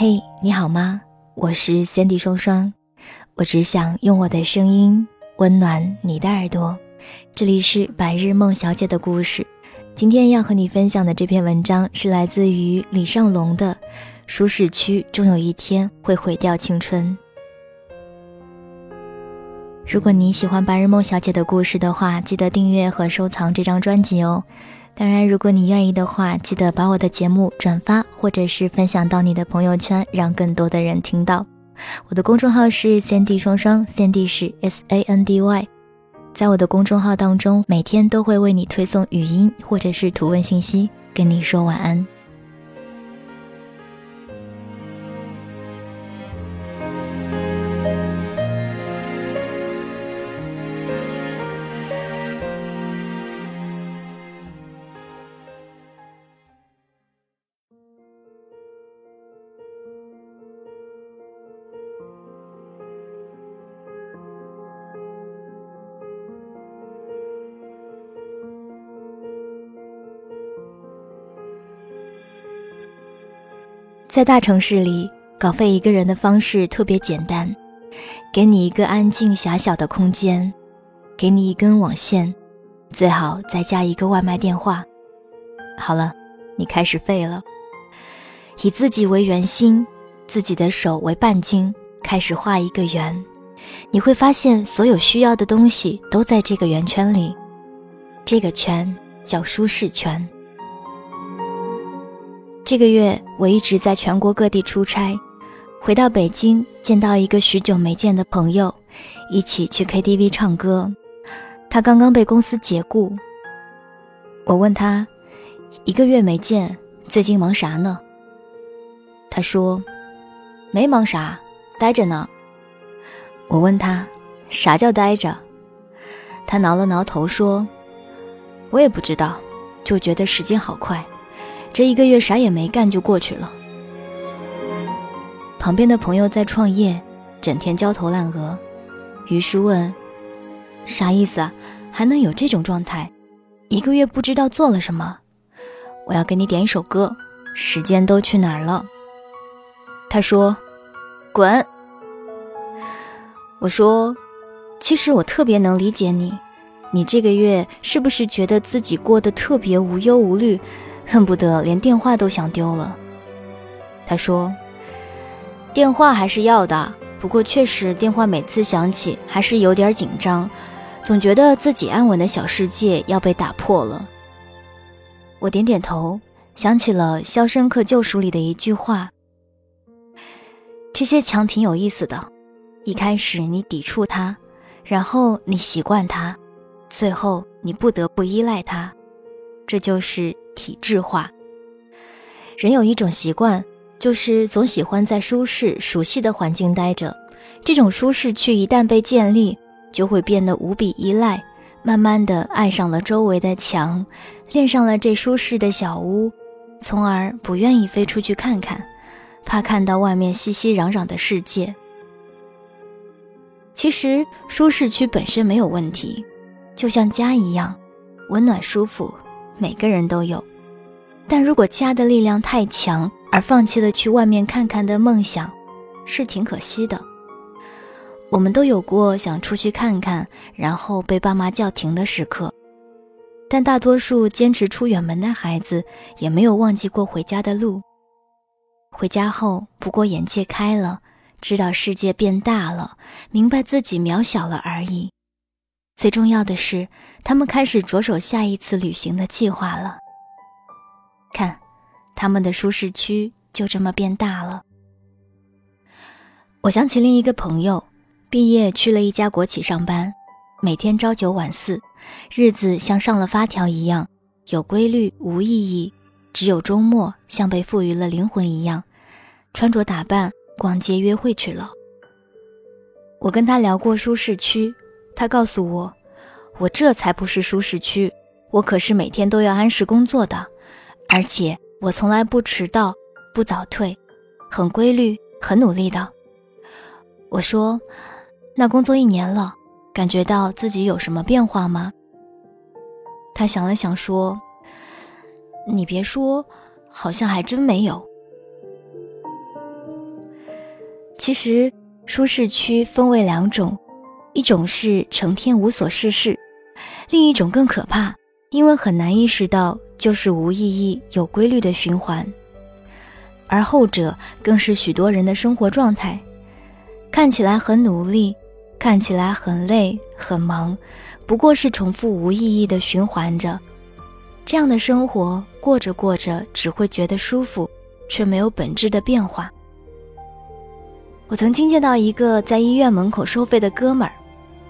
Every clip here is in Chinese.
嘿，你好吗？我是 Sandy 双双，我只想用我的声音温暖你的耳朵。这里是白日梦小姐的故事。今天要和你分享的这篇文章是来自于李尚龙的《舒适区终有一天会毁掉青春》。如果你喜欢白日梦小姐的故事的话，记得订阅和收藏这张专辑哦。当然，如果你愿意的话，记得把我的节目转发或者是分享到你的朋友圈，让更多的人听到。我的公众号是 Sandy 双双，Sandy 是 S A N D Y。在我的公众号当中，每天都会为你推送语音或者是图文信息，跟你说晚安。在大城市里稿费一个人的方式特别简单，给你一个安静狭小的空间，给你一根网线，最好再加一个外卖电话。好了，你开始废了。以自己为圆心，自己的手为半径，开始画一个圆。你会发现，所有需要的东西都在这个圆圈里。这个圈叫舒适圈。这个月我一直在全国各地出差，回到北京见到一个许久没见的朋友，一起去 KTV 唱歌。他刚刚被公司解雇。我问他，一个月没见，最近忙啥呢？他说，没忙啥，待着呢。我问他，啥叫待着？他挠了挠头说，我也不知道，就觉得时间好快。这一个月啥也没干就过去了。旁边的朋友在创业，整天焦头烂额，于是问：“啥意思啊？还能有这种状态？一个月不知道做了什么？”我要给你点一首歌，《时间都去哪儿了》。他说：“滚。”我说：“其实我特别能理解你，你这个月是不是觉得自己过得特别无忧无虑？”恨不得连电话都想丢了。他说：“电话还是要的，不过确实电话每次响起还是有点紧张，总觉得自己安稳的小世界要被打破了。”我点点头，想起了《肖申克救赎》里的一句话：“这些墙挺有意思的，一开始你抵触它，然后你习惯它，最后你不得不依赖它，这就是。”体制化。人有一种习惯，就是总喜欢在舒适、熟悉的环境待着。这种舒适区一旦被建立，就会变得无比依赖，慢慢的爱上了周围的墙，恋上了这舒适的小屋，从而不愿意飞出去看看，怕看到外面熙熙攘攘的世界。其实舒适区本身没有问题，就像家一样，温暖舒服。每个人都有，但如果家的力量太强，而放弃了去外面看看的梦想，是挺可惜的。我们都有过想出去看看，然后被爸妈叫停的时刻，但大多数坚持出远门的孩子，也没有忘记过回家的路。回家后，不过眼界开了，知道世界变大了，明白自己渺小了而已。最重要的是，他们开始着手下一次旅行的计划了。看，他们的舒适区就这么变大了。我想起另一个朋友，毕业去了一家国企上班，每天朝九晚四，日子像上了发条一样，有规律无意义，只有周末像被赋予了灵魂一样，穿着打扮、逛街、约会去了。我跟他聊过舒适区，他告诉我，我这才不是舒适区，我可是每天都要按时工作的，而且我从来不迟到、不早退，很规律、很努力的。我说，那工作一年了，感觉到自己有什么变化吗？他想了想说：“你别说，好像还真没有。其实。”舒适区分为两种，一种是成天无所事事，另一种更可怕，因为很难意识到就是无意义、有规律的循环，而后者更是许多人的生活状态。看起来很努力，看起来很累很忙，不过是重复无意义的循环着。这样的生活过着过着，只会觉得舒服，却没有本质的变化。我曾经见到一个在医院门口收费的哥们儿，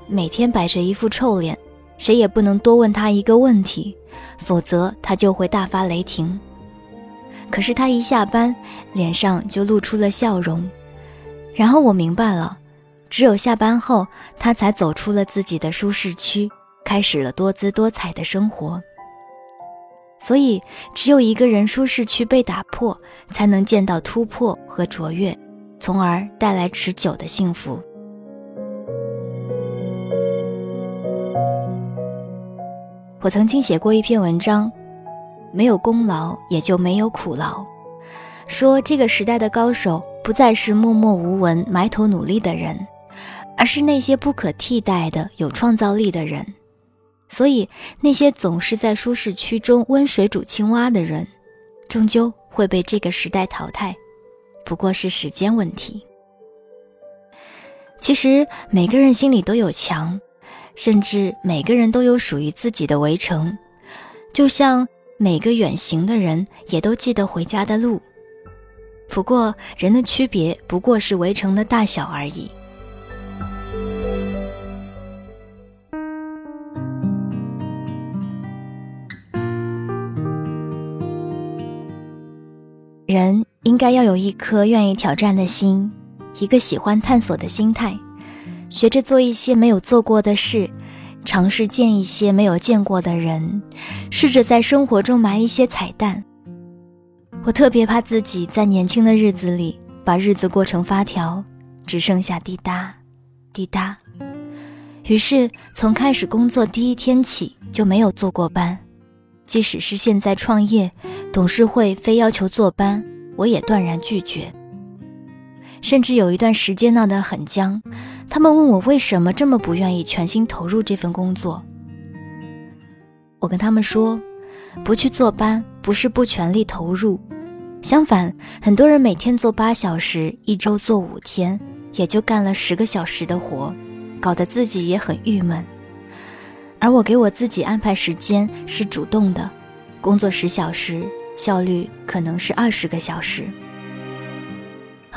每天摆着一副臭脸，谁也不能多问他一个问题，否则他就会大发雷霆。可是他一下班，脸上就露出了笑容。然后我明白了，只有下班后，他才走出了自己的舒适区，开始了多姿多彩的生活。所以，只有一个人舒适区被打破，才能见到突破和卓越。从而带来持久的幸福。我曾经写过一篇文章，没有功劳也就没有苦劳，说这个时代的高手不再是默默无闻、埋头努力的人，而是那些不可替代的有创造力的人。所以，那些总是在舒适区中温水煮青蛙的人，终究会被这个时代淘汰。不过是时间问题。其实每个人心里都有墙，甚至每个人都有属于自己的围城，就像每个远行的人也都记得回家的路。不过人的区别不过是围城的大小而已。人。应该要有一颗愿意挑战的心，一个喜欢探索的心态，学着做一些没有做过的事，尝试见一些没有见过的人，试着在生活中埋一些彩蛋。我特别怕自己在年轻的日子里把日子过成发条，只剩下滴答，滴答。于是从开始工作第一天起就没有坐过班，即使是现在创业，董事会非要求坐班。我也断然拒绝，甚至有一段时间闹得很僵。他们问我为什么这么不愿意全心投入这份工作。我跟他们说，不去坐班不是不全力投入，相反，很多人每天做八小时，一周做五天，也就干了十个小时的活，搞得自己也很郁闷。而我给我自己安排时间是主动的，工作十小时。效率可能是二十个小时。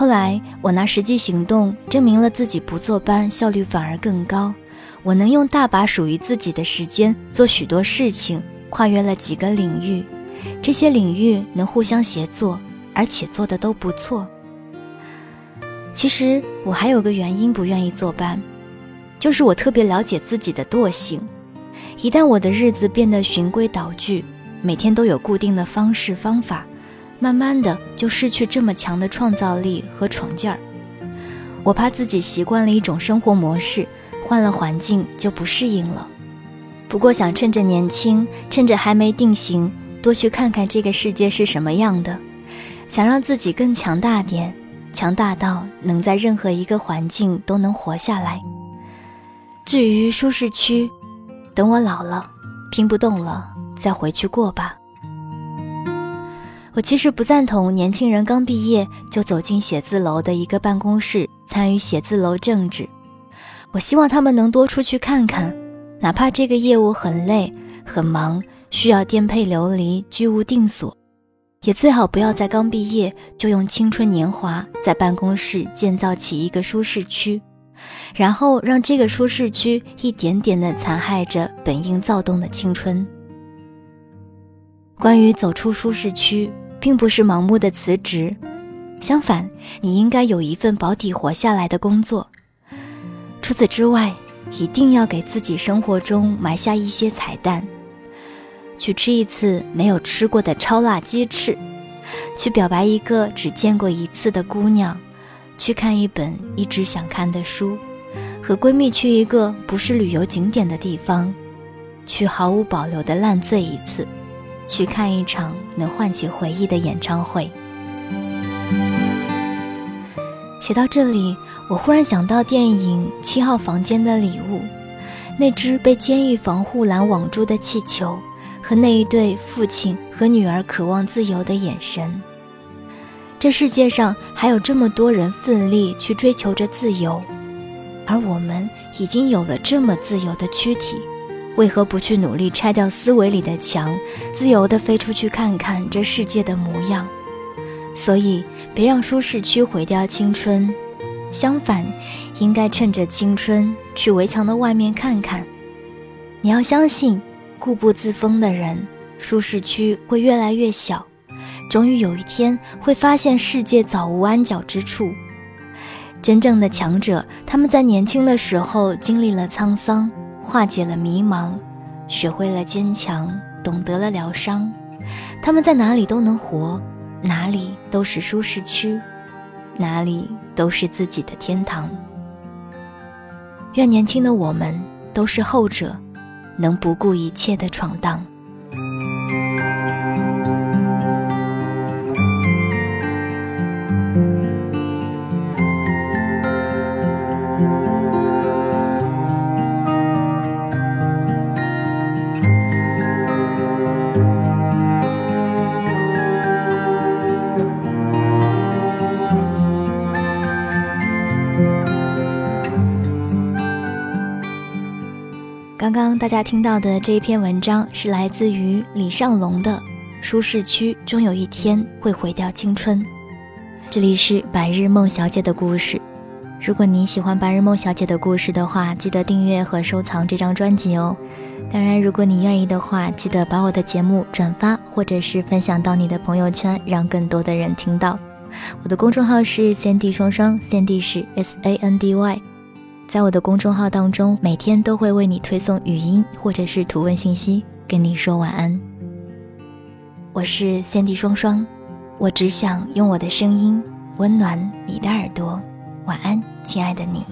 后来我拿实际行动证明了自己不坐班效率反而更高。我能用大把属于自己的时间做许多事情，跨越了几个领域，这些领域能互相协作，而且做的都不错。其实我还有个原因不愿意坐班，就是我特别了解自己的惰性，一旦我的日子变得循规蹈矩。每天都有固定的方式方法，慢慢的就失去这么强的创造力和闯劲儿。我怕自己习惯了一种生活模式，换了环境就不适应了。不过想趁着年轻，趁着还没定型，多去看看这个世界是什么样的，想让自己更强大点，强大到能在任何一个环境都能活下来。至于舒适区，等我老了，拼不动了。再回去过吧。我其实不赞同年轻人刚毕业就走进写字楼的一个办公室参与写字楼政治。我希望他们能多出去看看，哪怕这个业务很累很忙，需要颠沛流离、居无定所，也最好不要在刚毕业就用青春年华在办公室建造起一个舒适区，然后让这个舒适区一点点地残害着本应躁动的青春。关于走出舒适区，并不是盲目的辞职，相反，你应该有一份保底活下来的工作。除此之外，一定要给自己生活中埋下一些彩蛋。去吃一次没有吃过的超辣鸡翅，去表白一个只见过一次的姑娘，去看一本一直想看的书，和闺蜜去一个不是旅游景点的地方，去毫无保留的烂醉一次，去看一场能唤起回忆的演唱会。写到这里，我忽然想到电影《七号房间的礼物》，那只被监狱防护栏网住的气球。和那一对父亲和女儿渴望自由的眼神。这世界上还有这么多人奋力去追求着自由，而我们已经有了这么自由的躯体，为何不去努力拆掉思维里的墙，自由地飞出去看看这世界的模样？所以，别让舒适区毁掉青春，相反，应该趁着青春去围墙的外面看看。你要相信。固步自封的人，舒适区会越来越小，终于有一天会发现世界早无安脚之处。真正的强者，他们在年轻的时候经历了沧桑，化解了迷茫，学会了坚强，懂得了疗伤。他们在哪里都能活，哪里都是舒适区，哪里都是自己的天堂。愿年轻的我们都是后者。能不顾一切的闯荡。刚刚大家听到的这一篇文章是来自于李尚龙的《舒适区终有一天会毁掉青春》。这里是白日梦小姐的故事。如果你喜欢白日梦小姐的故事的话，记得订阅和收藏这张专辑哦。当然，如果你愿意的话，记得把我的节目转发或者是分享到你的朋友圈，让更多的人听到。我的公众号是三 D 双双，三 D 是 S A N D Y。在我的公众号当中，每天都会为你推送语音或者是图文信息，跟你说晚安。我是三 D 双双，我只想用我的声音温暖你的耳朵。晚安，亲爱的你。